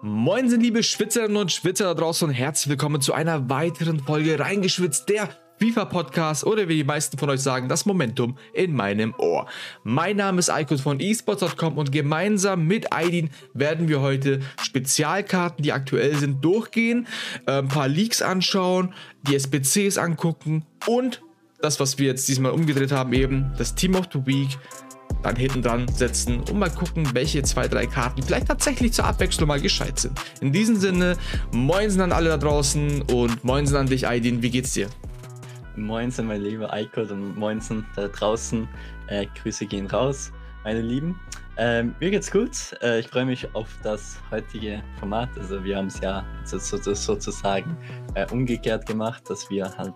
Moin sind liebe Schwitzerinnen und Schwitzer da draußen und herzlich willkommen zu einer weiteren Folge Reingeschwitzt, der FIFA-Podcast oder wie die meisten von euch sagen, das Momentum in meinem Ohr. Mein Name ist Eikos von esports.com und gemeinsam mit Aidin werden wir heute Spezialkarten, die aktuell sind, durchgehen, äh, ein paar Leaks anschauen, die SBCs angucken und das, was wir jetzt diesmal umgedreht haben, eben das Team of the Week dann hinten dran setzen und mal gucken, welche zwei, drei Karten vielleicht tatsächlich zur Abwechslung mal gescheit sind. In diesem Sinne, moinsen an alle da draußen und moinsen an dich, Aidin. Wie geht's dir? Moinsen, mein lieber Eikot und moinsen da draußen. Äh, Grüße gehen raus, meine Lieben. Ähm, mir geht's gut. Äh, ich freue mich auf das heutige Format. Also wir haben es ja so, so, sozusagen äh, umgekehrt gemacht, dass wir halt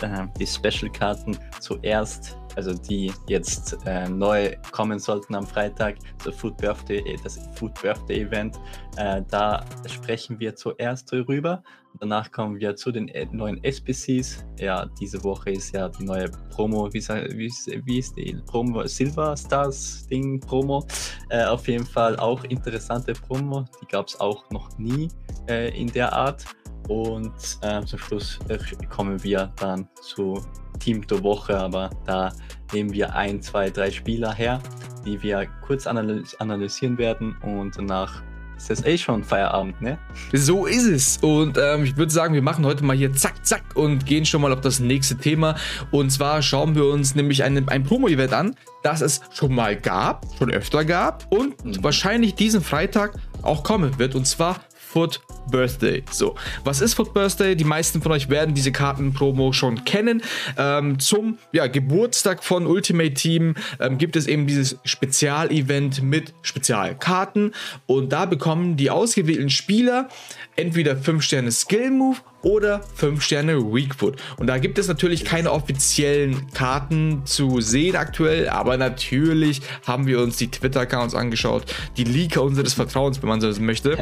äh, die Special-Karten zuerst also die jetzt äh, neu kommen sollten am Freitag, so Food Birthday, äh, das Food Birthday Event. Äh, da sprechen wir zuerst drüber. Danach kommen wir zu den äh, neuen SBCs. Ja, diese Woche ist ja die neue Promo, wie, wie, wie ist die Promo? Silver Stars Ding Promo. Äh, auf jeden Fall auch interessante Promo. Die gab es auch noch nie äh, in der Art. Und äh, zum Schluss äh, kommen wir dann zu Team der Woche, aber da nehmen wir ein, zwei, drei Spieler her, die wir kurz analys analysieren werden und danach ist das eh schon Feierabend, ne? So ist es. Und ähm, ich würde sagen, wir machen heute mal hier zack, zack und gehen schon mal auf das nächste Thema. Und zwar schauen wir uns nämlich ein, ein Promo-Event an, das es schon mal gab, schon öfter gab und mhm. wahrscheinlich diesen Freitag auch kommen wird. Und zwar Foot Birthday. So, was ist Foot Birthday? Die meisten von euch werden diese Kartenpromo schon kennen. Ähm, zum ja, Geburtstag von Ultimate Team ähm, gibt es eben dieses Spezialevent mit Spezialkarten und da bekommen die ausgewählten Spieler entweder 5 Sterne Skill Move oder 5 Sterne Weakfoot. Und da gibt es natürlich keine offiziellen Karten zu sehen aktuell, aber natürlich haben wir uns die Twitter-Accounts angeschaut, die Leaker unseres Vertrauens, wenn man so möchte.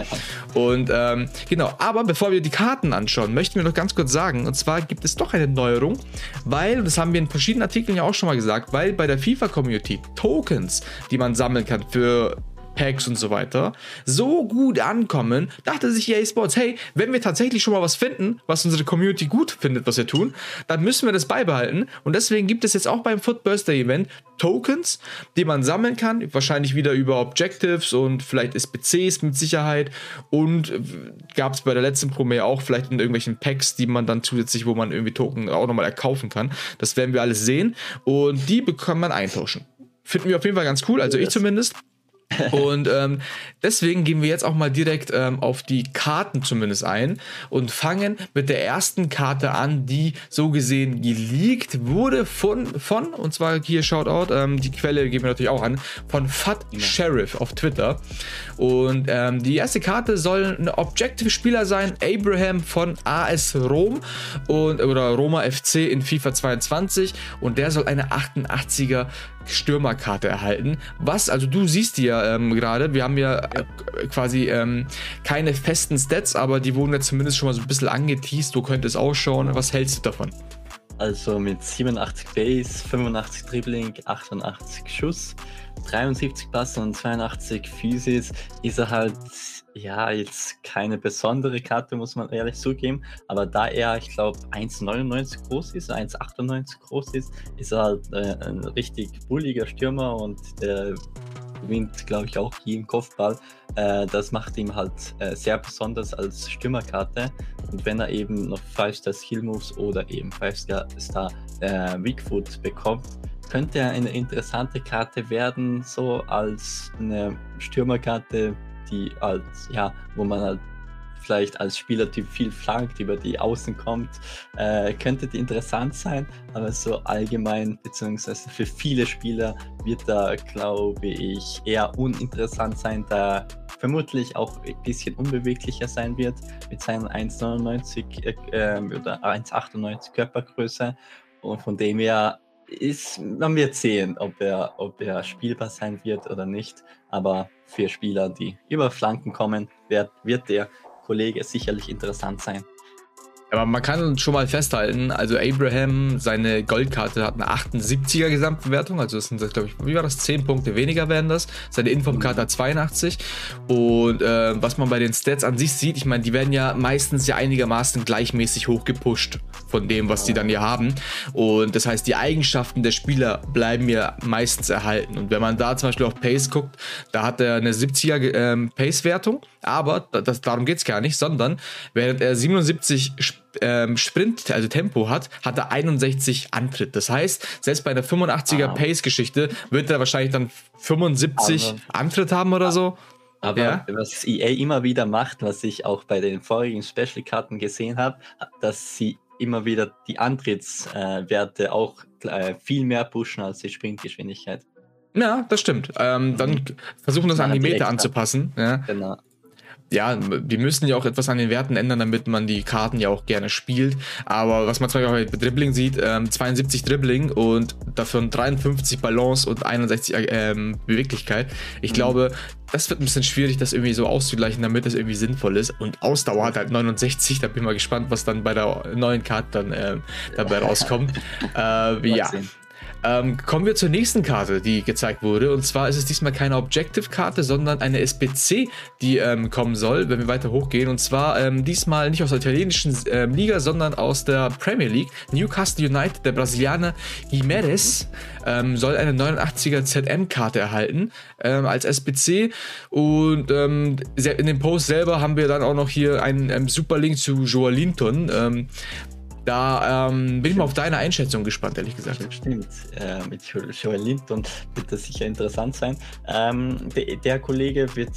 Und ähm, genau, aber bevor wir die Karten anschauen, möchten wir noch ganz kurz sagen, und zwar gibt es doch eine Neuerung, weil, das haben wir in verschiedenen Artikeln ja auch schon mal gesagt, weil bei der FIFA-Community Tokens, die man sammeln kann für Packs und so weiter so gut ankommen, dachte sich EA Sports, hey, wenn wir tatsächlich schon mal was finden, was unsere Community gut findet, was wir tun, dann müssen wir das beibehalten. Und deswegen gibt es jetzt auch beim Foot Birthday Event Tokens, die man sammeln kann, wahrscheinlich wieder über Objectives und vielleicht SPCs mit Sicherheit. Und gab es bei der letzten Promo auch vielleicht in irgendwelchen Packs, die man dann zusätzlich, wo man irgendwie Token auch nochmal erkaufen kann. Das werden wir alles sehen. Und die bekommt man eintauschen. Finden wir auf jeden Fall ganz cool, also ich zumindest. und ähm, deswegen gehen wir jetzt auch mal direkt ähm, auf die Karten zumindest ein und fangen mit der ersten Karte an, die so gesehen geleakt wurde von, von und zwar hier Shoutout, ähm, die Quelle geben wir natürlich auch an, von Fat ja. Sheriff auf Twitter. Und ähm, die erste Karte soll ein Objective-Spieler sein, Abraham von AS Rom und, oder Roma FC in FIFA 22 und der soll eine 88er Stürmerkarte erhalten. Was, also du siehst die ja ähm, gerade, wir haben ja äh, quasi ähm, keine festen Stats, aber die wurden ja zumindest schon mal so ein bisschen angeteased. So könnte es ausschauen. Was hältst du davon? Also mit 87 Base, 85 Dribbling, 88 Schuss, 73 Pass und 82 Physis ist er halt ja, jetzt keine besondere Karte, muss man ehrlich zugeben. Aber da er, ich glaube, 1,99 groß ist, 1,98 groß ist, ist er halt äh, ein richtig bulliger Stürmer und der gewinnt, glaube ich, auch jeden Kopfball. Äh, das macht ihm halt äh, sehr besonders als Stürmerkarte. Und wenn er eben noch 5-Star Skill Moves oder eben 5-Star äh, Weakfoot bekommt, könnte er eine interessante Karte werden, so als eine Stürmerkarte die als, ja, wo man halt vielleicht als Spielertyp viel flankt, über die Außen kommt, äh, könnte die interessant sein, aber so allgemein, beziehungsweise für viele Spieler wird da, glaube ich, eher uninteressant sein, da vermutlich auch ein bisschen unbeweglicher sein wird mit seinen 1,99 äh, ähm, oder 1,98 Körpergröße. Und von dem her ist, man wird sehen, ob er, ob er spielbar sein wird oder nicht. Aber für Spieler, die über Flanken kommen, wird, wird der Kollege sicherlich interessant sein. Aber man kann schon mal festhalten, also Abraham, seine Goldkarte hat eine 78er Gesamtbewertung, also das sind, glaube ich, wie war das? 10 Punkte weniger werden das. Seine Informkarte hat 82. Und äh, was man bei den Stats an sich sieht, ich meine, die werden ja meistens ja einigermaßen gleichmäßig hochgepusht von dem, was die dann hier haben. Und das heißt, die Eigenschaften der Spieler bleiben ja meistens erhalten. Und wenn man da zum Beispiel auf Pace guckt, da hat er eine 70er ähm, Pace-Wertung, aber das, darum geht es gar nicht, sondern während er 77 ähm, Sprint, also Tempo hat, hat er 61 Antritt. Das heißt, selbst bei der 85er ah. Pace-Geschichte wird er wahrscheinlich dann 75 aber, Antritt haben oder so. Aber ja? was EA immer wieder macht, was ich auch bei den vorigen Special-Karten gesehen habe, dass sie immer wieder die Antrittswerte äh, auch äh, viel mehr pushen als die Sprintgeschwindigkeit. Ja, das stimmt. Ähm, dann mhm. versuchen das an die Meter anzupassen. Ja. Genau ja, die müssen ja auch etwas an den Werten ändern, damit man die Karten ja auch gerne spielt. Aber was man zum Beispiel bei Dribbling sieht, ähm, 72 Dribbling und davon 53 Balance und 61 ähm, Beweglichkeit. Ich mhm. glaube, das wird ein bisschen schwierig, das irgendwie so auszugleichen, damit es irgendwie sinnvoll ist. Und Ausdauer hat halt 69, da bin ich mal gespannt, was dann bei der neuen Karte dann äh, dabei rauskommt. äh, ja. Sehen. Ähm, kommen wir zur nächsten Karte, die gezeigt wurde. Und zwar ist es diesmal keine Objective-Karte, sondern eine SPC, die ähm, kommen soll, wenn wir weiter hochgehen. Und zwar ähm, diesmal nicht aus der italienischen ähm, Liga, sondern aus der Premier League. Newcastle United, der Brasilianer Jimenez, ähm, soll eine 89er ZM-Karte erhalten ähm, als SPC. Und in dem Post selber haben wir dann auch noch hier einen Super Link zu Joalinton. Da ähm, bin ich mal auf deine Einschätzung gespannt, ehrlich gesagt. Stimmt, äh, mit Joel Linton wird das sicher interessant sein. Ähm, de, der Kollege wird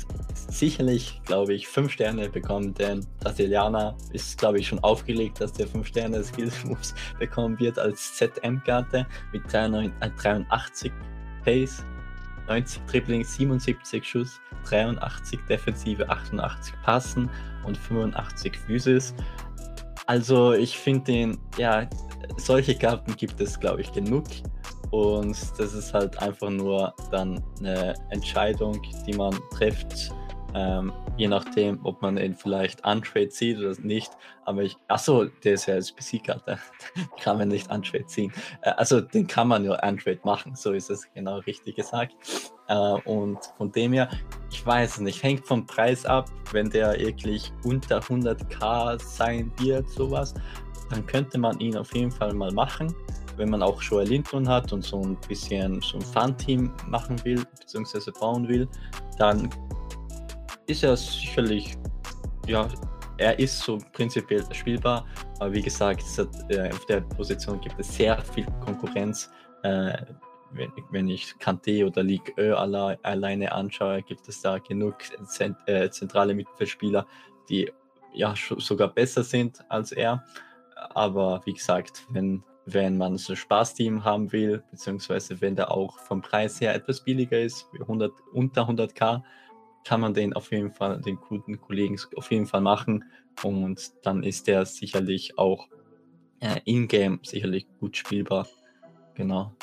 sicherlich, glaube ich, fünf Sterne bekommen, denn Brasilianer ist, glaube ich, schon aufgelegt, dass der fünf Sterne Skills Moves bekommen wird als ZM-Karte mit 83 äh, Pace, 90 Dribbling, 77 Schuss, 83 Defensive, 88 Passen und 85 Physis. Also ich finde den, ja, solche Karten gibt es, glaube ich, genug. Und das ist halt einfach nur dann eine Entscheidung, die man trifft, ähm, je nachdem, ob man ihn vielleicht untrade zieht oder nicht. Aber ich, achso, der ist ja als PC-Karte. kann man nicht untrade ziehen. Äh, also den kann man nur untrade machen, so ist es genau richtig gesagt. Äh, und von dem her, ich weiß nicht, hängt vom Preis ab, wenn der wirklich unter 100k sein wird, sowas, dann könnte man ihn auf jeden Fall mal machen. Wenn man auch Joel Linton hat und so ein bisschen so ein Fun-Team machen will, beziehungsweise bauen will, dann ist er sicherlich, ja, er ist so prinzipiell spielbar, aber wie gesagt, hat, äh, auf der Position gibt es sehr viel Konkurrenz. Äh, wenn, wenn, ich Kante oder Ligue Ö alle, alleine anschaue, gibt es da genug zent, äh, zentrale Mittelfeldspieler, die ja sogar besser sind als er. Aber wie gesagt, wenn, wenn man so ein Spaßteam haben will, beziehungsweise wenn der auch vom Preis her etwas billiger ist, 100, unter 100k, kann man den auf jeden Fall, den guten Kollegen auf jeden Fall machen. Und dann ist der sicherlich auch äh, in-game sicherlich gut spielbar. Genau.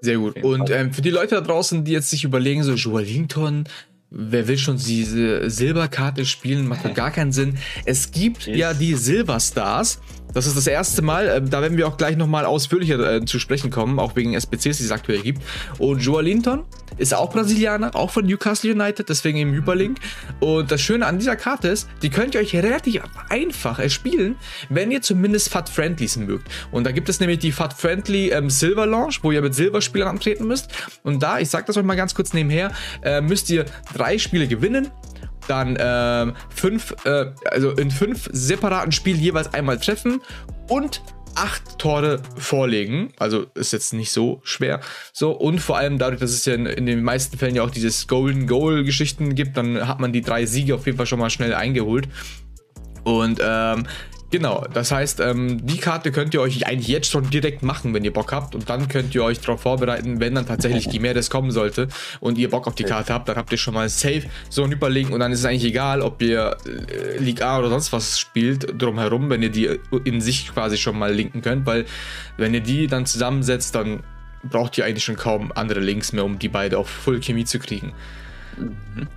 Sehr gut. Und ähm, für die Leute da draußen, die jetzt sich überlegen, so Joelinton, wer will schon diese Silberkarte spielen, macht doch gar keinen Sinn. Es gibt ja die Silverstars. Das ist das erste Mal, äh, da werden wir auch gleich nochmal ausführlicher äh, zu sprechen kommen, auch wegen SPCs, die es aktuell gibt. Und Joa Linton ist auch Brasilianer, auch von Newcastle United, deswegen im Hyperlink. Und das Schöne an dieser Karte ist, die könnt ihr euch relativ einfach erspielen, wenn ihr zumindest Fat Friendlies mögt. Und da gibt es nämlich die Fat Friendly ähm, Silver Launch, wo ihr mit Silberspielern antreten müsst. Und da, ich sag das euch mal ganz kurz nebenher, äh, müsst ihr drei Spiele gewinnen dann ähm, fünf, äh, also in fünf separaten Spielen jeweils einmal treffen und acht Tore vorlegen. Also ist jetzt nicht so schwer. So, und vor allem dadurch, dass es ja in, in den meisten Fällen ja auch dieses Golden Goal-Geschichten gibt, dann hat man die drei Siege auf jeden Fall schon mal schnell eingeholt. Und ähm, Genau, das heißt, ähm, die Karte könnt ihr euch eigentlich jetzt schon direkt machen, wenn ihr Bock habt. Und dann könnt ihr euch darauf vorbereiten, wenn dann tatsächlich Gimeres kommen sollte und ihr Bock auf die Karte habt, dann habt ihr schon mal safe so ein Überlegen und dann ist es eigentlich egal, ob ihr äh, Liga A oder sonst was spielt drumherum, wenn ihr die in sich quasi schon mal linken könnt, weil wenn ihr die dann zusammensetzt, dann braucht ihr eigentlich schon kaum andere Links mehr, um die beide auf Full Chemie zu kriegen. Mhm.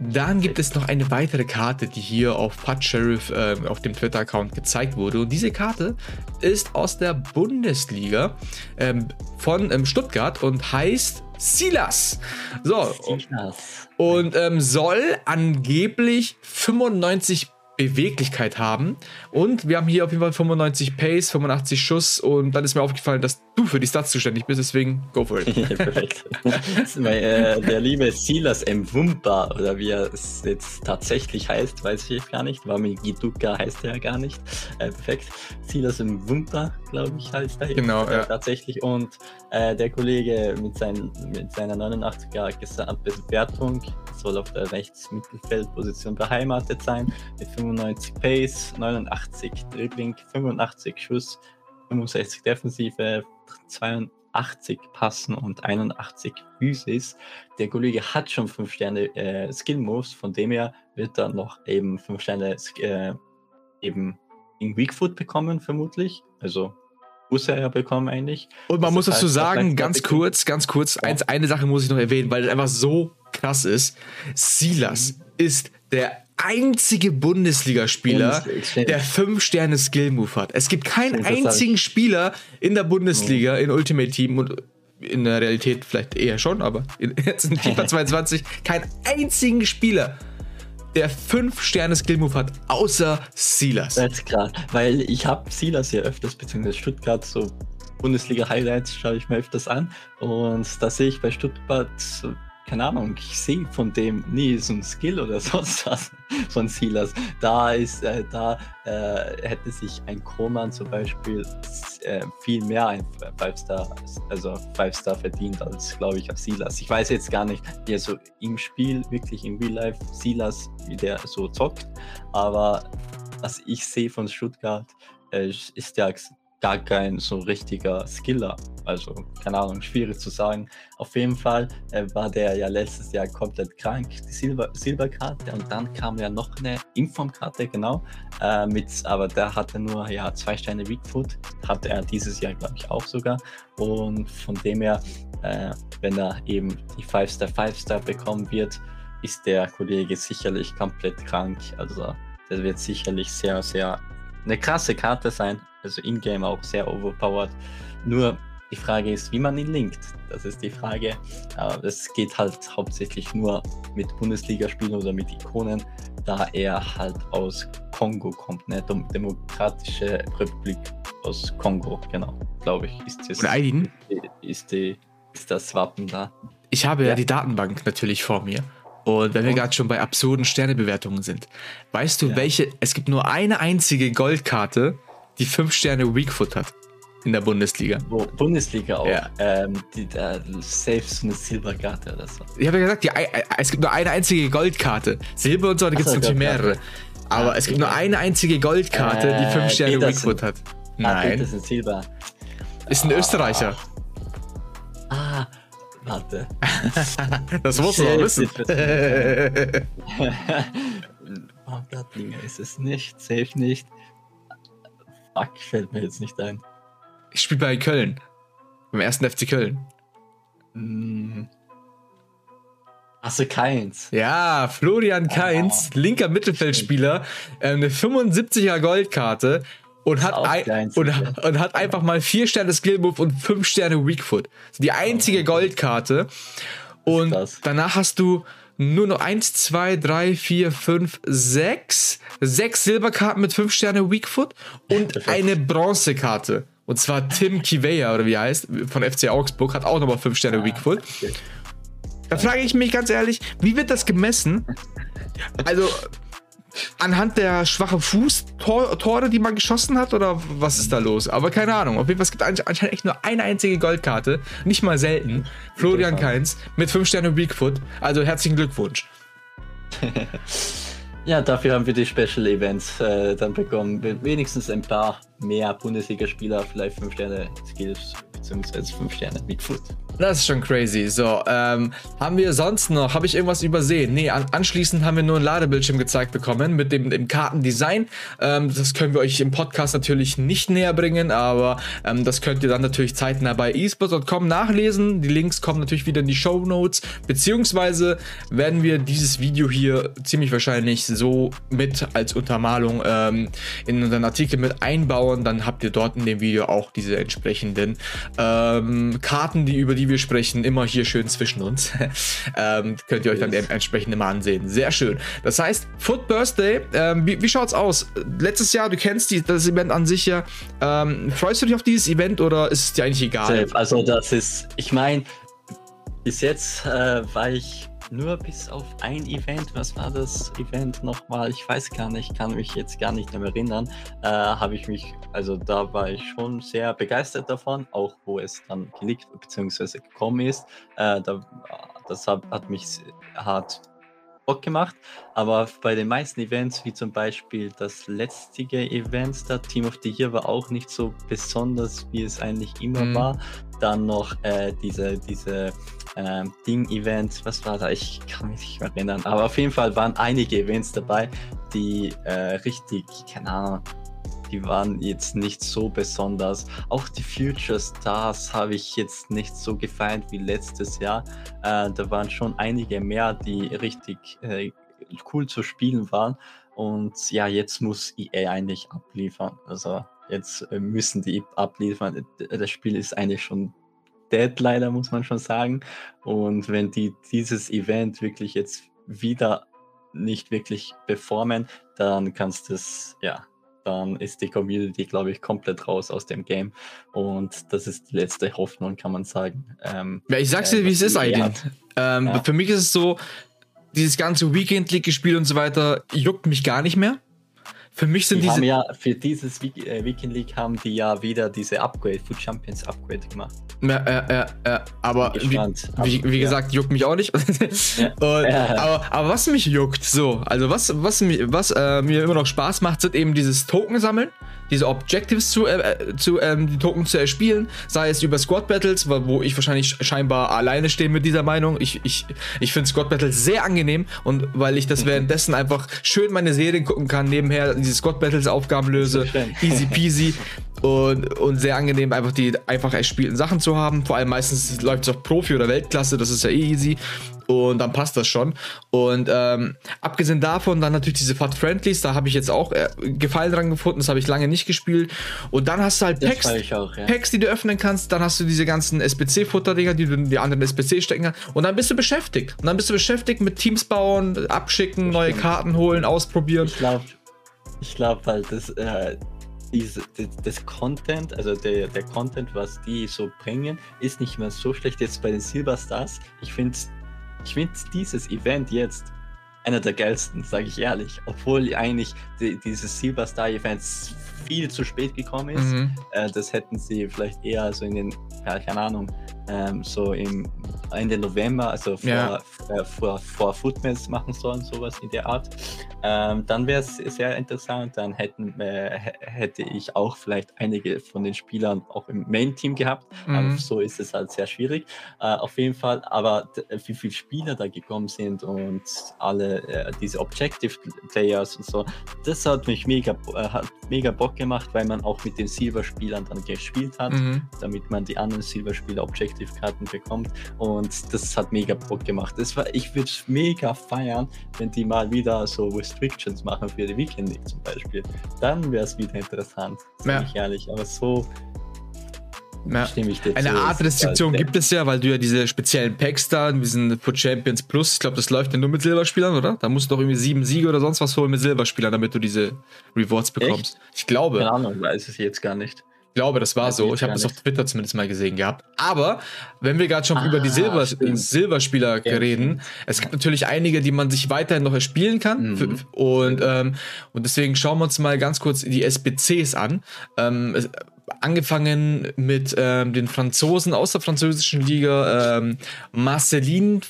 Dann gibt es noch eine weitere Karte, die hier auf Pat Sheriff äh, auf dem Twitter-Account gezeigt wurde. Und diese Karte ist aus der Bundesliga ähm, von ähm, Stuttgart und heißt Silas. So. Silas. Und ähm, soll angeblich 95 Beweglichkeit haben. Und wir haben hier auf jeden Fall 95 Pace, 85 Schuss und dann ist mir aufgefallen, dass du für die Stats zuständig bist, deswegen go for it. perfekt. mein, äh, der liebe Silas Mwumpa, oder wie er es jetzt tatsächlich heißt, weiß ich gar nicht. Wami Giduka heißt er ja gar nicht. Äh, perfekt. Silas Mwumpa, glaube ich, heißt er. Genau, ja. Tatsächlich. Und äh, der Kollege mit, seinen, mit seiner 89er Gesamtbewertung soll auf der Rechtsmittelfeldposition beheimatet sein, mit 95 Pace, 89 Dribbling, 85 Schuss, 65 Defensive, 82 Passen und 81 Physis. Der Kollege hat schon 5 Sterne äh, Skill Moves, von dem her wird er noch eben 5 Sterne äh, eben in Weakfoot bekommen, vermutlich. Also muss er ja bekommen eigentlich. Und man das muss dazu halt sagen, ganz kurz, ganz kurz, ja. eins, eine Sache muss ich noch erwähnen, weil es einfach so krass ist. Silas ist der einzige Bundesligaspieler, der 5 Sterne Skill Move hat. Es gibt keinen einzigen Spieler in der Bundesliga, in Ultimate Team und in der Realität vielleicht eher schon, aber jetzt in FIFA 22 keinen einzigen Spieler, der 5 Sterne Skill Move hat, außer Silas. Das ist krass, weil ich habe Silas ja öfters, beziehungsweise Stuttgart, so Bundesliga-Highlights schaue ich mir öfters an und da sehe ich bei Stuttgart keine Ahnung, ich sehe von dem nie so ein Skill oder sonst was von Silas. Da ist, äh, da äh, hätte sich ein Koman zum Beispiel äh, viel mehr ein Five-Star, also Five-Star verdient als, glaube ich, auf Silas. Ich weiß jetzt gar nicht, wie er so im Spiel, wirklich im Real Life, Silas, wie der so zockt, aber was ich sehe von Stuttgart, äh, ist ja gar kein so richtiger Skiller. Also, keine Ahnung, schwierig zu sagen. Auf jeden Fall äh, war der ja letztes Jahr komplett krank, die Silber Silberkarte. Und dann kam ja noch eine Informkarte, genau. Äh, mit, aber der hatte nur ja, zwei Sterne Weakfoot. Hatte er dieses Jahr, glaube ich, auch sogar. Und von dem her, äh, wenn er eben die 5-Star 5-Star bekommen wird, ist der Kollege sicherlich komplett krank. Also, das wird sicherlich sehr, sehr eine krasse Karte sein also in-game auch sehr overpowered. Nur die Frage ist, wie man ihn linkt. Das ist die Frage. Es geht halt hauptsächlich nur mit Bundesligaspielen oder mit Ikonen, da er halt aus Kongo kommt, ne? Demokratische Republik aus Kongo, genau, glaube ich, ist das. Nein. Ist, die, ist das Wappen da. Ich habe ja. ja die Datenbank natürlich vor mir. Und wenn wir gerade schon bei absurden Sternebewertungen sind, weißt du, ja. welche, es gibt nur eine einzige Goldkarte, die 5 Sterne Weakfoot hat in der Bundesliga. Wo, Bundesliga auch. Ja. Ähm, die, äh, safe so eine Silberkarte oder so. Ich habe ja gesagt, die, es gibt nur eine einzige Goldkarte. Silber und so, da gibt es natürlich mehrere. Aber ja, es gibt nur eine einzige Goldkarte, äh, die 5 Sterne Weakfoot hat. Ah, Nein. Das ist ein Silber. Ist ein ah. Österreicher. Ah, warte. das musst du doch wissen. oh Gott, ist es nicht. Safe nicht. Fuck, fällt mir jetzt nicht ein. Ich spiele bei Köln. Beim ersten FC Köln. Hm. Achso, Keins. Ja, Florian Keins, oh. linker Mittelfeldspieler, äh, eine 75er Goldkarte und hat, ein, und, und, hat einfach mal 4 Sterne Skillmove und 5 Sterne Weakfoot. Die einzige oh. Goldkarte. Und danach hast du nur noch 1, 2, 3, 4, 5, 6. 6 Silberkarten mit 5 Sterne Weakfoot und eine Bronzekarte. Und zwar Tim Kiveya, oder wie er heißt, von FC Augsburg, hat auch nochmal 5 Sterne ah, Weakfoot. Da frage ich mich ganz ehrlich, wie wird das gemessen? Also, anhand der schwachen Fußtore, die man geschossen hat, oder was ist da los? Aber keine Ahnung. Auf jeden Fall, es gibt anscheinend echt nur eine einzige Goldkarte, nicht mal selten. Florian Keins mit 5 Sterne Weakfoot. Also herzlichen Glückwunsch. ja, dafür haben wir die Special Events äh, dann bekommen. Wenigstens ein paar mehr Bundesligaspieler, vielleicht 5 Sterne Skills, beziehungsweise 5 Sterne Weakfoot. Das ist schon crazy. So, ähm, haben wir sonst noch, habe ich irgendwas übersehen? Nee, an, anschließend haben wir nur ein Ladebildschirm gezeigt bekommen mit dem, dem Kartendesign. Ähm, das können wir euch im Podcast natürlich nicht näher bringen, aber ähm, das könnt ihr dann natürlich zeitnah bei esports.com nachlesen. Die Links kommen natürlich wieder in die Show Notes, beziehungsweise werden wir dieses Video hier ziemlich wahrscheinlich so mit als Untermalung ähm, in unseren Artikel mit einbauen. Dann habt ihr dort in dem Video auch diese entsprechenden ähm, Karten, die über die wir sprechen, immer hier schön zwischen uns. ähm, könnt ihr euch dann entsprechend immer ansehen. Sehr schön. Das heißt, Foot Birthday, ähm, wie, wie schaut's aus? Letztes Jahr, du kennst die, das Event an sich ja. Ähm, freust du dich auf dieses Event oder ist es dir eigentlich egal? Also, das ist, ich meine, bis jetzt äh, war ich nur bis auf ein Event. Was war das Event nochmal? Ich weiß gar nicht, kann mich jetzt gar nicht mehr erinnern. Äh, Habe ich mich, also da war ich schon sehr begeistert davon, auch wo es dann geleakt bzw. gekommen ist. Äh, da, das hat, hat mich hart Bock gemacht, aber bei den meisten Events, wie zum Beispiel das letztige Event, da Team of the Year war auch nicht so besonders, wie es eigentlich immer mhm. war. Dann noch äh, diese, diese äh, Ding-Event, was war da? Ich kann mich nicht mehr erinnern, aber auf jeden Fall waren einige Events dabei, die äh, richtig, keine Ahnung, die waren jetzt nicht so besonders. Auch die Future Stars habe ich jetzt nicht so gefeiert wie letztes Jahr. Äh, da waren schon einige mehr, die richtig äh, cool zu spielen waren. Und ja, jetzt muss EA eigentlich abliefern. Also jetzt äh, müssen die abliefern. Das Spiel ist eigentlich schon dead, leider muss man schon sagen. Und wenn die dieses Event wirklich jetzt wieder nicht wirklich performen, dann kannst du es, ja, dann ist die Community, glaube ich, komplett raus aus dem Game. Und das ist die letzte Hoffnung, kann man sagen. Ähm, ja, ich sag's dir, äh, wie es ist eigentlich. Ähm, ja. Für mich ist es so, dieses ganze Weekend League gespielt und so weiter juckt mich gar nicht mehr. Für mich sind die diese. Haben ja, für dieses äh, Weekend League haben die ja wieder diese Upgrade, Food Champions Upgrade gemacht. Ja, ja, ja, aber wie, wie, wie, gesagt, juckt mich auch nicht. Und, aber, aber was mich juckt, so, also was, was, was äh, mir immer noch Spaß macht, sind eben dieses Token sammeln diese Objectives zu, äh, zu ähm, die Token zu erspielen, sei es über Squad Battles, wo ich wahrscheinlich scheinbar alleine stehe mit dieser Meinung. Ich, ich, ich finde Squad Battles sehr angenehm und weil ich das mhm. währenddessen einfach schön meine Serien gucken kann, nebenher diese Squad Battles Aufgaben löse, easy peasy und, und sehr angenehm einfach die einfach erspielten Sachen zu haben. Vor allem meistens läuft es auf Profi oder Weltklasse, das ist ja eh easy und dann passt das schon. Und ähm, abgesehen davon dann natürlich diese Fat Friendlies, da habe ich jetzt auch äh, Gefallen dran gefunden, das habe ich lange nicht gespielt. Und dann hast du halt Packs, auch, ja. Packs, die du öffnen kannst, dann hast du diese ganzen SPC-Futterdinger, die du in die anderen SPC stecken kannst. Und dann bist du beschäftigt. Und dann bist du beschäftigt mit Teams bauen, abschicken, das neue. Karten holen, ausprobieren. Ich glaube, ich glaube halt, dass äh, diese, das, das, Content, also der, der Content, was die so bringen, ist nicht mehr so schlecht jetzt bei den Silver Stars. Ich finde ich finde dieses Event jetzt einer der geilsten, sage ich ehrlich. Obwohl eigentlich die, dieses Silver Star Event viel zu spät gekommen ist. Mhm. Äh, das hätten sie vielleicht eher so in den, ja, keine Ahnung, ähm, so im Ende November, also vor, ja. äh, vor, vor Footmans machen sollen, sowas in der Art. Ähm, dann wäre es sehr interessant. Dann hätten, äh, hätte ich auch vielleicht einige von den Spielern auch im Main-Team gehabt. Mhm. Aber so ist es halt sehr schwierig. Äh, auf jeden Fall, aber wie viele Spieler da gekommen sind und alle äh, diese Objective Players und so, das hat mich mega, äh, hat mega Bock gemacht, weil man auch mit den Silber-Spielern dann gespielt hat, mhm. damit man die anderen Silber-Spieler Objective-Karten bekommt. Und das hat mega Bock gemacht. Das war, ich würde mega feiern, wenn die mal wieder so Restrictions machen für die Weekend League zum Beispiel. Dann wäre es wieder interessant, ja. ich ehrlich. Aber so ja. Eine Art Restriktion gibt es ja, weil du ja diese speziellen Packs da, diesen Foot Champions Plus, ich glaube, das läuft ja nur mit Silberspielern, oder? Da musst du doch irgendwie sieben Siege oder sonst was holen mit Silberspielern, damit du diese Rewards bekommst. Echt? Ich glaube. Keine Ahnung, weiß es jetzt gar nicht. Ich glaube, das war das so. Ich habe das auf Twitter zumindest mal gesehen gehabt. Aber wenn wir gerade schon ah, über die Silber Silberspieler ja, reden, es gibt natürlich einige, die man sich weiterhin noch erspielen kann. Mhm. Und, ähm, und deswegen schauen wir uns mal ganz kurz die SBCs an. Ähm, angefangen mit ähm, den Franzosen aus der französischen Liga, ähm, Marceline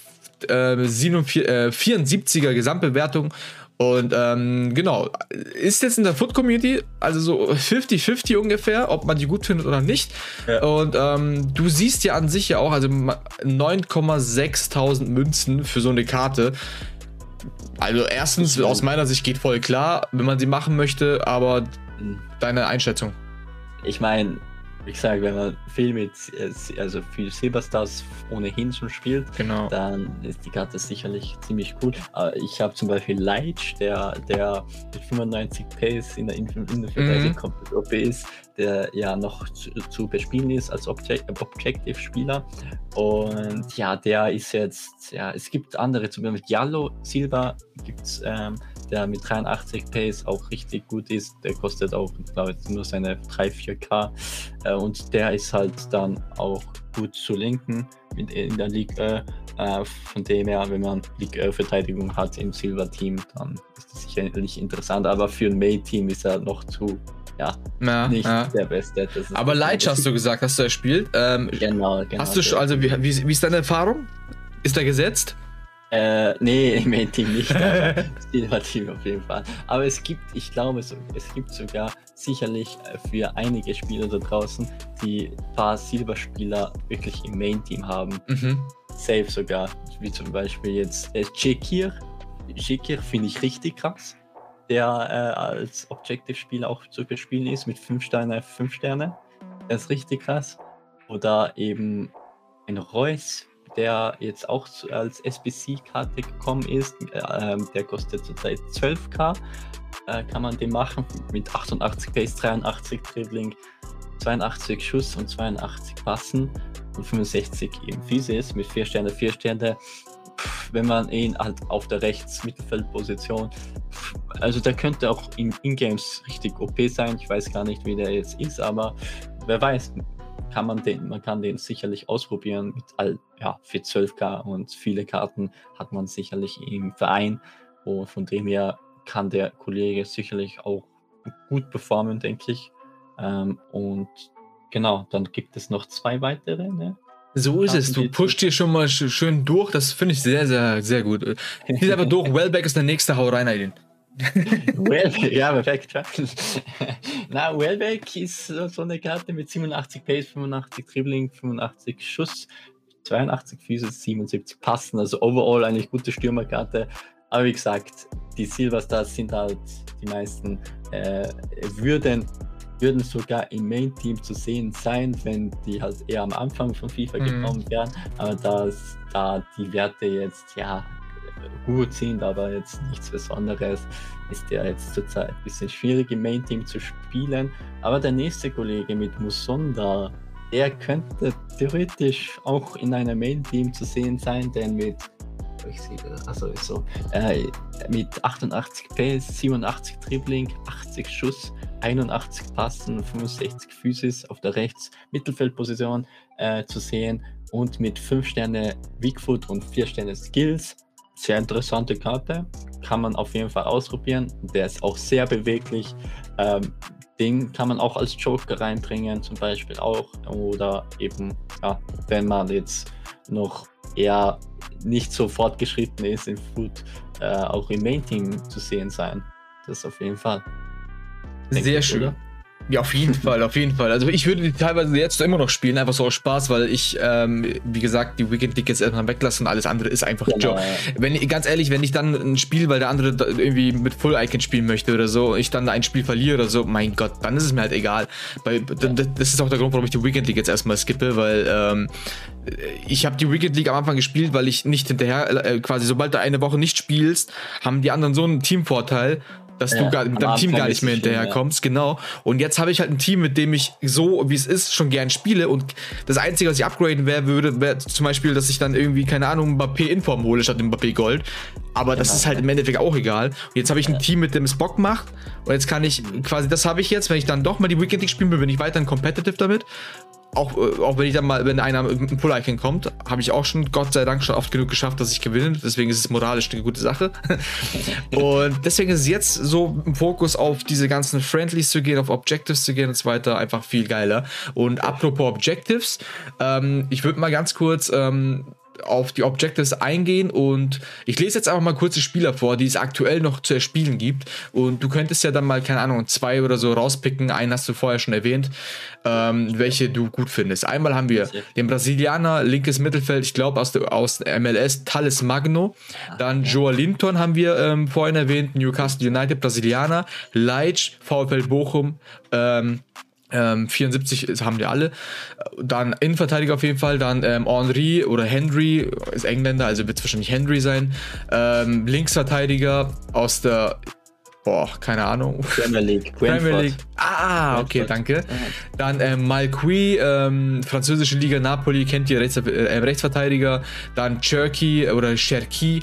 äh, 47, äh, 74er Gesamtbewertung. Und ähm, genau, ist jetzt in der Foot Community, also so 50-50 ungefähr, ob man die gut findet oder nicht. Ja. Und ähm, du siehst ja an sich ja auch, also 9,6.000 Münzen für so eine Karte. Also erstens, aus meiner Sicht geht voll klar, wenn man sie machen möchte, aber hm. deine Einschätzung. Ich meine, wie gesagt, wenn man viel mit, also viel Silberstars ohnehin schon spielt, genau. dann ist die Karte sicherlich ziemlich cool. Ich habe zum Beispiel Leitch, der, der mit 95 Pace in der Innenverteidigung mhm. komplett OP ist, der ja noch zu, zu bespielen ist als Object Objective-Spieler. Und ja, der ist jetzt, ja, es gibt andere, zum Beispiel mit Yellow Silber gibt es ähm, der mit 83 Pace auch richtig gut ist. Der kostet auch, glaube ich, nur seine 3-4K. Äh, und der ist halt dann auch gut zu lenken mit, in der Liga. Äh, von dem her, wenn man Liga-Verteidigung hat im Silver-Team, dann ist das sicherlich interessant. Aber für ein May-Team ist er noch zu ja, ja nicht ja. der Beste. Aber Leitch hast du gesagt, hast du erspielt. Ähm, genau, genau. Hast du schon, also wie, wie, wie ist deine Erfahrung? Ist er gesetzt? Äh, nee, im Main-Team nicht. Silber-Team auf jeden Fall. Aber es gibt, ich glaube, es gibt sogar sicherlich äh, für einige Spieler da draußen, die ein paar Silberspieler wirklich im Main-Team haben. Mhm. Safe sogar. Wie zum Beispiel jetzt äh, Chekir. Chekir finde ich richtig krass. Der äh, als Objective-Spieler auch zu bespielen ist mit 5 Sterne, 5 Sterne. Der ist richtig krass. Oder eben ein Reus der jetzt auch als SBC-Karte gekommen ist. Äh, der kostet zurzeit 12k. Äh, kann man den machen mit 88 Pace, 83 Dribbling, 82 Schuss und 82 Passen und 65 eben Physis mit 4 Sterne, 4 Sterne. wenn man ihn halt auf der Rechts-Mittelfeldposition, also der könnte auch in In-Games richtig OP sein. Ich weiß gar nicht, wie der jetzt ist, aber wer weiß, kann man den, man kann den sicherlich ausprobieren mit all, ja, für 12k und viele Karten hat man sicherlich im Verein und von dem her kann der Kollege sicherlich auch gut performen, denke ich. Ähm, und genau, dann gibt es noch zwei weitere. Ne? So ist es. Du pusht hier schon mal schön durch. Das finde ich sehr, sehr, sehr gut. Hier einfach durch. Wellback ist der nächste. Hau rein, Aiden. Wellbeck, ja, perfekt. Na, Wellbeck ist so eine Karte mit 87 Pace, 85 Dribbling, 85 Schuss, 82 Füße, 77 Passen. Also overall eigentlich gute Stürmerkarte. Aber wie gesagt, die Silverstars sind halt die meisten, äh, würden, würden sogar im Main-Team zu sehen sein, wenn die halt eher am Anfang von FIFA mhm. gekommen wären. Aber dass da die Werte jetzt ja gut sind, aber jetzt nichts Besonderes, ist der jetzt zurzeit ein bisschen schwierig im Main-Team zu spielen. Aber der nächste Kollege mit Musonda, der könnte theoretisch auch in einem Main-Team zu sehen sein, denn mit ich sehe also so, äh, mit 88 PS, 87 Dribbling, 80 Schuss, 81 Passen, 65 Physis auf der rechts Mittelfeldposition äh, zu sehen. Und mit 5 Sterne Weakfoot und 4 Sterne Skills sehr interessante Karte. Kann man auf jeden Fall ausprobieren. Der ist auch sehr beweglich. Ähm, den kann man auch als Joker reinbringen, zum Beispiel auch. Oder eben, ja, wenn man jetzt noch eher nicht so fortgeschritten ist im Food, äh, auch im Main-Team zu sehen sein. Das auf jeden Fall. Sehr schön. Oder? Ja, auf jeden Fall, auf jeden Fall. Also ich würde die teilweise jetzt immer noch spielen, einfach so aus Spaß, weil ich, ähm, wie gesagt, die Weekend-Tickets erstmal weglasse und alles andere ist einfach genau, Job. Ja. Wenn, ganz ehrlich, wenn ich dann ein Spiel, weil der andere irgendwie mit Full-Icon spielen möchte oder so, ich dann ein Spiel verliere oder so, mein Gott, dann ist es mir halt egal. Weil das ist auch der Grund, warum ich die Weekend-Tickets erstmal skippe, weil ähm, ich habe die Weekend League am Anfang gespielt, weil ich nicht hinterher, äh, quasi sobald du eine Woche nicht spielst, haben die anderen so einen Teamvorteil dass ja, du gar, mit deinem Team gar nicht mehr hinterherkommst, ja. genau. Und jetzt habe ich halt ein Team, mit dem ich so, wie es ist, schon gern spiele. Und das Einzige, was ich upgraden wäre, würde, wäre zum Beispiel, dass ich dann irgendwie, keine Ahnung, Mbappé Inform hole statt Mbappé Gold. Aber das genau. ist halt im Endeffekt auch egal. Und jetzt habe ich ein ja. Team, mit dem es Bock macht. Und jetzt kann ich quasi, das habe ich jetzt, wenn ich dann doch mal die Weekend League spielen will, bin ich weiterhin competitive damit auch, äh, auch wenn ich dann mal, wenn einer mit einem Pull-Icon kommt, habe ich auch schon Gott sei Dank schon oft genug geschafft, dass ich gewinne. Deswegen ist es moralisch eine gute Sache. und deswegen ist es jetzt so im Fokus auf diese ganzen Friendlies zu gehen, auf Objectives zu gehen und so weiter, einfach viel geiler. Und apropos Objectives, ähm, ich würde mal ganz kurz ähm, auf die Objectives eingehen und ich lese jetzt einfach mal kurze Spieler vor, die es aktuell noch zu erspielen gibt. Und du könntest ja dann mal, keine Ahnung, zwei oder so rauspicken. Einen hast du vorher schon erwähnt, ähm, welche du gut findest. Einmal haben wir den Brasilianer, linkes Mittelfeld, ich glaube aus, der, aus MLS, Thales Magno. Dann Joa Linton haben wir ähm, vorhin erwähnt, Newcastle United, Brasilianer. Leitch, VfL Bochum, ähm, ähm, 74 haben die alle. Dann Innenverteidiger auf jeden Fall. Dann ähm, Henry oder Henry ist Engländer, also wird es wahrscheinlich Henry sein. Ähm, Linksverteidiger aus der Boah, keine Ahnung. Premier League. Premier League. Ah, okay, danke. Dann ähm, Malqui, ähm, französische Liga Napoli, kennt ihr Rechts, äh, Rechtsverteidiger. Dann Cherky oder Cherky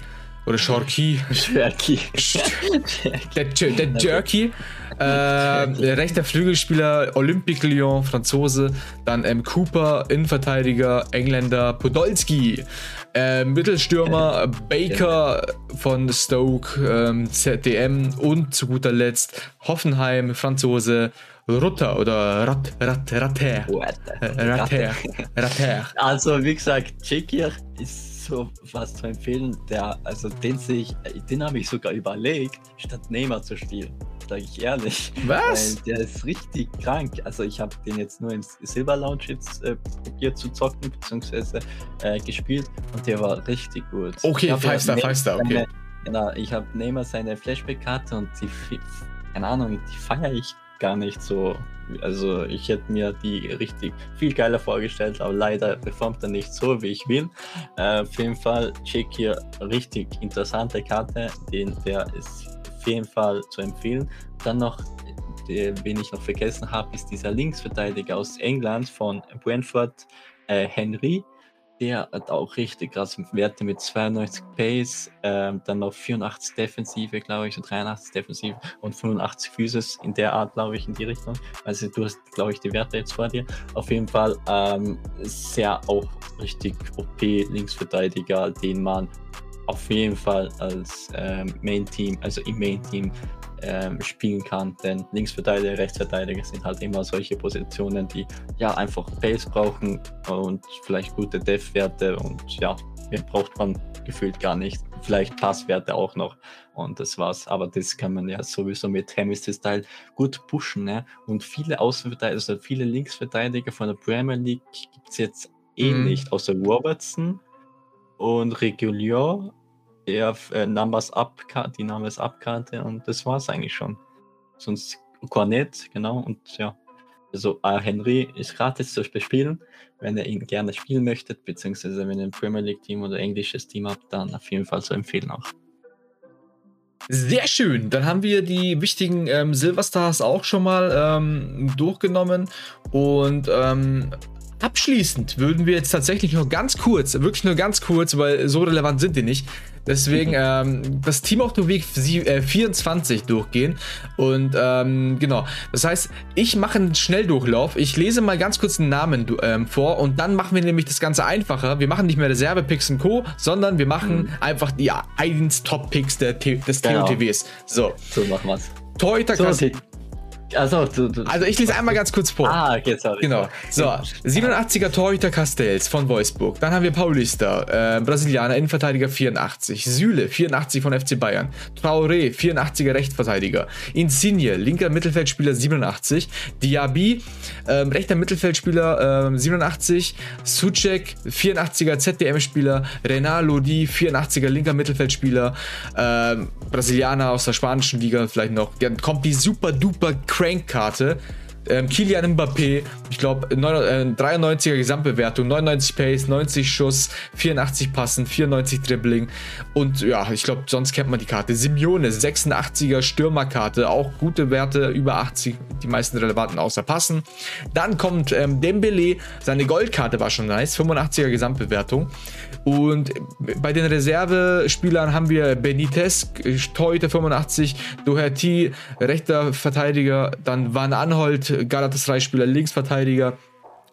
oder Shorky. Cherky. der, der Jerky. Äh, rechter Flügelspieler Olympique Lyon, Franzose. Dann ähm, Cooper, Innenverteidiger, Engländer, Podolski. Äh, Mittelstürmer Baker von Stoke, ähm, ZDM und zu guter Letzt Hoffenheim, Franzose. Rutter oder Rat, Rat, Ratter. Ratter. Ratter. Also, wie gesagt, Tschechier ist so was zu empfehlen, der, also den sehe ich, den habe ich sogar überlegt, statt Neymar zu spielen sage ich ehrlich. Was? Der ist richtig krank. Also ich habe den jetzt nur im Silver Lounge jetzt äh, probiert zu zocken, beziehungsweise äh, gespielt und der war richtig gut. Okay, Five Star, Five Star, okay. Genau, ich habe Neymar seine Flashback-Karte und die, keine Ahnung, die feiere ich gar nicht so. Also ich hätte mir die richtig viel geiler vorgestellt, aber leider performt er nicht so, wie ich will. Äh, auf jeden Fall, check hier richtig interessante Karte, den der ist auf jeden Fall zu empfehlen. Dann noch, der, wen ich noch vergessen habe, ist dieser Linksverteidiger aus England von Brentford, äh, Henry der hat auch richtig krasse Werte mit 92 Pace, ähm, dann noch 84 Defensive, glaube ich, so 83 Defensive und 85 Physis in der Art, glaube ich, in die Richtung. Also du hast, glaube ich, die Werte jetzt vor dir. Auf jeden Fall ähm, sehr auch richtig OP-Linksverteidiger, den man auf jeden Fall als ähm, Main-Team, also im Main-Team ähm, spielen kann. Denn Linksverteidiger, Rechtsverteidiger sind halt immer solche Positionen, die ja einfach Pace brauchen und vielleicht gute Def-Werte und ja, mehr braucht man gefühlt gar nicht. Vielleicht Passwerte auch noch und das war's. Aber das kann man ja sowieso mit Chemistry Style gut pushen. Ne? Und viele Außenverteidiger, also viele Linksverteidiger von der Premier League gibt es jetzt eh mhm. nicht, außer Robertson und Regulier äh, Numbers Up, die Numbers Up Karte und das war es eigentlich schon. Sonst Cornet, genau, und ja. Also äh, Henry ist gratis zu bespielen, wenn ihr ihn gerne spielen möchtet, beziehungsweise wenn ihr ein Premier League Team oder englisches Team habt, dann auf jeden Fall zu empfehlen auch. Sehr schön. Dann haben wir die wichtigen ähm, Silverstars auch schon mal ähm, durchgenommen. Und ähm, abschließend würden wir jetzt tatsächlich nur ganz kurz, wirklich nur ganz kurz, weil so relevant sind die nicht, Deswegen ähm, das Team auf dem Weg 24 durchgehen. Und ähm, genau, das heißt, ich mache einen Schnelldurchlauf. Ich lese mal ganz kurz den Namen ähm, vor und dann machen wir nämlich das Ganze einfacher. Wir machen nicht mehr Reserve-Picks und Co., sondern wir machen mhm. einfach die 1 Top-Picks des genau. TOTWs. So. So machen wir es. Torhüter so, also, du, du, also ich lese einmal ganz kurz vor. Ah, okay, sorry. Genau. So, 87er Torhüter Castells von Wolfsburg. Dann haben wir Paulista, äh, Brasilianer, Innenverteidiger 84. Süle, 84 von FC Bayern. Traoré, 84er Rechtsverteidiger. Insigne, linker Mittelfeldspieler 87. Diaby, äh, rechter Mittelfeldspieler äh, 87. Sucek, 84er ZDM-Spieler. Renal Lodi, 84er linker Mittelfeldspieler. Ähm, Brasilianer aus der spanischen Liga vielleicht noch. Dann kommt die super duper Crank-Karte. Ähm, Kilian Mbappé, ich glaube, äh, 93er Gesamtbewertung, 99 Pace, 90 Schuss, 84 Passen, 94 Dribbling und ja, ich glaube, sonst kennt man die Karte. Simeone, 86er Stürmerkarte, auch gute Werte, über 80, die meisten relevanten außer Passen. Dann kommt ähm, Dembele, seine Goldkarte war schon nice, 85er Gesamtbewertung. Und bei den Reservespielern haben wir Benitez, Torhüter 85, Doherty, rechter Verteidiger, dann Van Anholt, Galatasaray-Spieler, Linksverteidiger,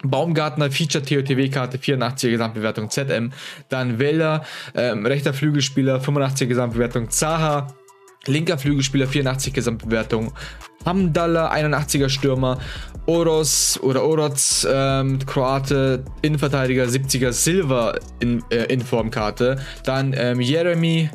Baumgartner, Feature TOTW-Karte, 84er Gesamtbewertung ZM. Dann Weller, ähm, rechter Flügelspieler, 85er Gesamtbewertung Zaha. Linker Flügelspieler, 84 Gesamtbewertung. Hamdallah, 81er Stürmer. Oros oder Oroz, ähm, Kroate, Innenverteidiger, 70er Silver in, äh, Informkarte. Dann ähm, Jeremy,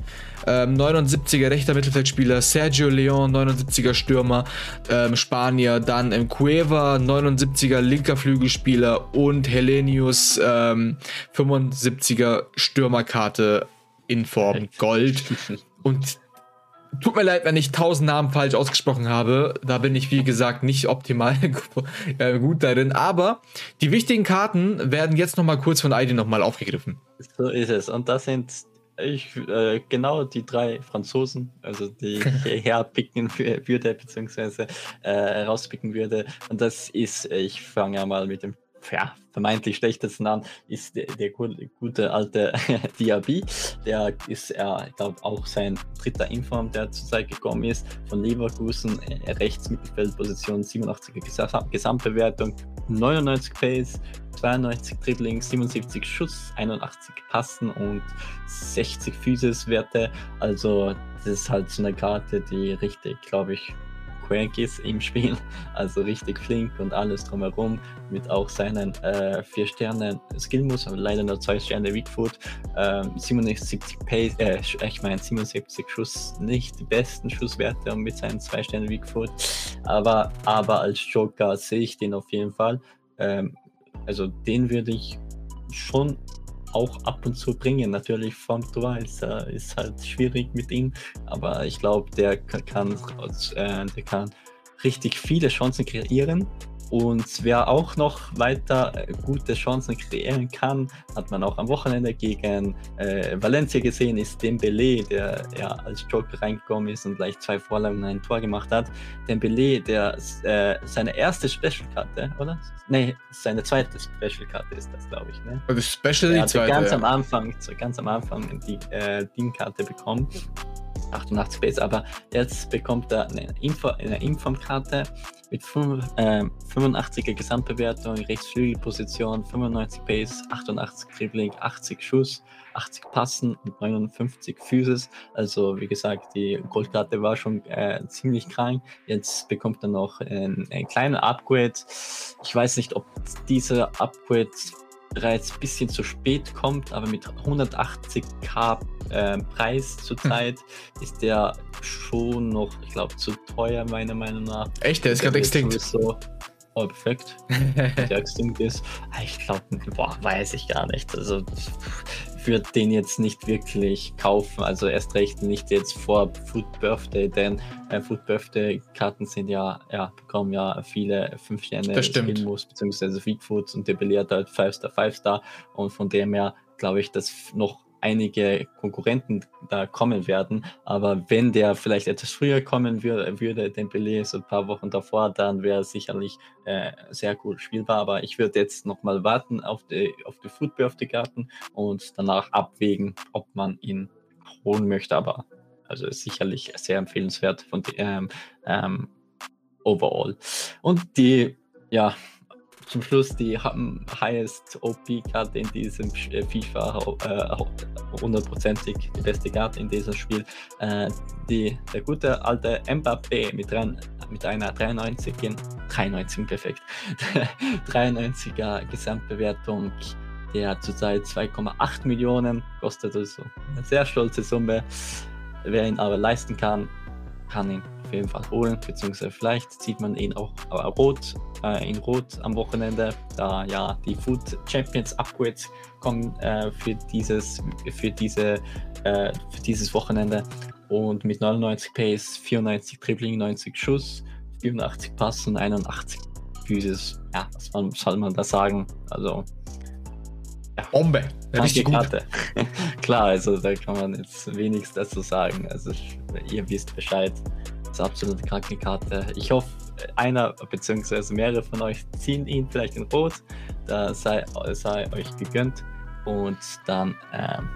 ähm, 79er rechter Mittelfeldspieler, Sergio Leon, 79er Stürmer, ähm, Spanier, dann ähm, Cueva, 79er linker Flügelspieler und Helenius, ähm, 75er Stürmerkarte in Form Gold. Und Tut mir leid, wenn ich tausend Namen falsch ausgesprochen habe. Da bin ich, wie gesagt, nicht optimal äh, gut darin. Aber die wichtigen Karten werden jetzt nochmal kurz von ID nochmal aufgegriffen. So ist es. Und das sind ich, äh, genau die drei Franzosen, also die ich herpicken würde, beziehungsweise äh, rauspicken würde. Und das ist, ich fange ja mal mit dem ja, vermeintlich schlechtesten an, ist der, der gute alte Diaby. Der ist, er, ich glaube, auch sein dritter Inform, der zurzeit gekommen ist, von Leverkusen, äh, rechts Mittelfeldposition, 87er Gesamtbewertung, 99 Pace, 92 Dribbling, 77 Schuss, 81 Passen und 60 Physis-Werte. Also, das ist halt so eine Karte, die richtig, glaube ich, Quirkies im Spiel, also richtig flink und alles drumherum, mit auch seinen äh, vier Sternen Skillmus, leider nur zwei Sterne Weakfoot, ähm, 77 Pace, äh, ich meine 77 Schuss, nicht die besten Schusswerte und mit seinen zwei Sternen Weakfoot, aber, aber als Joker sehe ich den auf jeden Fall. Ähm, also den würde ich schon auch ab und zu bringen. Natürlich Tor ist, äh, ist halt schwierig mit ihm, aber ich glaube, der kann, äh, der kann richtig viele Chancen kreieren und wer auch noch weiter äh, gute Chancen kreieren kann, hat man auch am Wochenende gegen äh, Valencia gesehen, ist Dembele, der ja als Joker reingekommen ist und gleich zwei Vorlagen ein Tor gemacht hat. Dembele, der äh, seine erste Special-Karte, oder? Nee, seine zweite Special-Karte ist das, glaube ich. Ne? Also Special die zweite, ganz ja. am Anfang, ganz am Anfang die äh, DIN-Karte bekommen. 88 Base, aber jetzt bekommt er eine, Info, eine Informkarte mit 5, äh, 85er Gesamtbewertung, Rechtsflügelposition, 95 Pace, 88 Dribbling, 80 Schuss, 80 Passen und 59 Physis. Also wie gesagt, die Goldkarte war schon äh, ziemlich krank. Jetzt bekommt er noch ein, ein kleiner Upgrade. Ich weiß nicht, ob dieser Upgrade bereits ein bisschen zu spät kommt, aber mit 180k äh, Preis zurzeit mhm. ist der schon noch, ich glaube, zu teuer, meiner Meinung nach. Echt? Der ist gerade extinct. So, oh, perfekt. der extinct ist. Ah, ich glaube, weiß ich gar nicht. Also würde den jetzt nicht wirklich kaufen. Also erst recht nicht jetzt vor Food Birthday, denn äh, Food Birthday Karten sind ja, ja, bekommen ja viele 5 Sterne Skillmus beziehungsweise Feed Foods und der belehrt halt 5 Star, 5 Star und von dem her glaube ich, dass noch einige Konkurrenten da kommen werden. Aber wenn der vielleicht etwas früher kommen würde, würde Dembele so ein paar Wochen davor, dann wäre sicherlich äh, sehr gut spielbar. Aber ich würde jetzt nochmal warten auf die, auf die Food Birthday Karten und danach abwägen, ob man ihn holen möchte. Aber also ist sicherlich sehr empfehlenswert von ähm, ähm, overall. Und die ja, zum Schluss die highest OP-Karte in diesem äh, FIFA, äh, hundertprozentig äh, die beste Karte in diesem Spiel. Äh, die, der gute alte Mbappé mit, mit einer 93 in 93 perfekt. 93er Gesamtbewertung, der zurzeit 2,8 Millionen kostet, also eine sehr stolze Summe. Wer ihn aber leisten kann, kann ihn auf jeden Fall holen, beziehungsweise vielleicht sieht man ihn auch äh, rot, äh, in Rot am Wochenende, da ja die Food Champions Upgrades kommen äh, für, dieses, für, diese, äh, für dieses Wochenende und mit 99 Pace, 94 Dribbling, 90 Schuss, 84 Pass und 81 Physis. Ja, was man, soll man da sagen? Also ja. Bombe. Richtig Karte. Klar, also da kann man jetzt wenigstens dazu sagen. Also ihr wisst Bescheid ist absolute Krankenkarte. Ich hoffe, einer bzw. mehrere von euch ziehen ihn vielleicht in Rot. Da sei, sei euch gegönnt. Und dann ähm,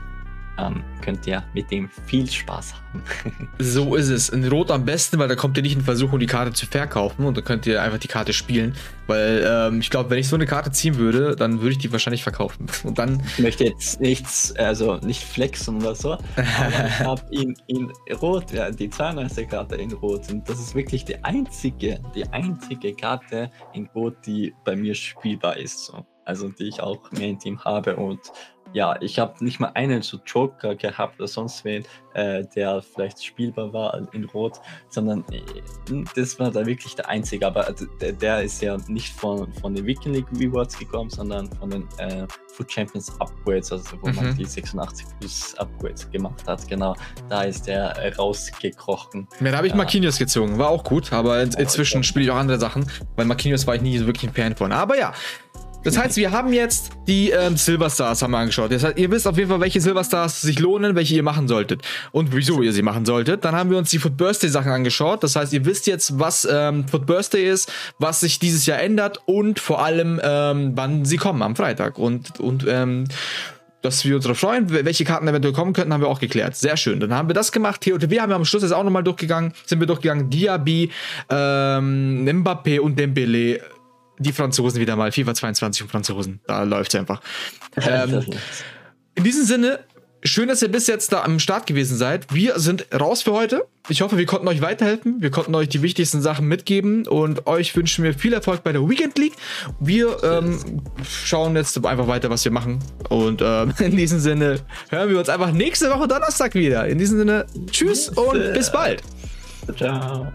ähm, könnt ihr mit dem viel Spaß haben. so ist es. In Rot am besten, weil da kommt ihr nicht in Versuchung, die Karte zu verkaufen und dann könnt ihr einfach die Karte spielen. Weil ähm, ich glaube, wenn ich so eine Karte ziehen würde, dann würde ich die wahrscheinlich verkaufen. Und dann. Ich möchte jetzt nichts, also nicht flexen oder so, aber ich habe in, in Rot, ja, die 92 Karte in Rot. Und das ist wirklich die einzige, die einzige Karte in Rot, die bei mir spielbar ist. So. Also die ich auch mehr im Team habe und ja, ich habe nicht mal einen so Joker gehabt oder sonst wen, äh, der vielleicht spielbar war in Rot, sondern äh, das war da wirklich der einzige. Aber der, der, ist ja nicht von, von den Weekend League Rewards gekommen, sondern von den äh, Food Champions Upgrades, also wo mhm. man die 86 plus Upgrades gemacht hat. Genau, da ist der äh, rausgekrochen. Ja, da habe ich Marquinhos gezogen, war auch gut, aber in, inzwischen spiele ich auch andere Sachen, weil Marquinhos war ich nie so wirklich ein Fan von. Aber ja, das heißt, wir haben jetzt die ähm, Silverstars haben wir angeschaut. Das heißt, ihr wisst auf jeden Fall, welche Silverstars sich lohnen, welche ihr machen solltet und wieso ihr sie machen solltet. Dann haben wir uns die Foot Birthday Sachen angeschaut. Das heißt, ihr wisst jetzt, was ähm, Foot Birthday ist, was sich dieses Jahr ändert und vor allem, ähm, wann sie kommen am Freitag und und ähm, dass wir uns darauf freuen, welche Karten eventuell kommen könnten, haben wir auch geklärt. Sehr schön. Dann haben wir das gemacht. TOTW haben wir am Schluss jetzt auch nochmal durchgegangen, sind wir durchgegangen. Diaby, ähm, Mbappé und Dembele die Franzosen wieder mal. FIFA 22 und Franzosen. Da läuft es einfach. Ähm, in diesem Sinne, schön, dass ihr bis jetzt da am Start gewesen seid. Wir sind raus für heute. Ich hoffe, wir konnten euch weiterhelfen. Wir konnten euch die wichtigsten Sachen mitgeben und euch wünschen wir viel Erfolg bei der Weekend League. Wir ähm, schauen jetzt einfach weiter, was wir machen. Und ähm, in diesem Sinne hören wir uns einfach nächste Woche Donnerstag wieder. In diesem Sinne, tschüss und bis bald. Ciao.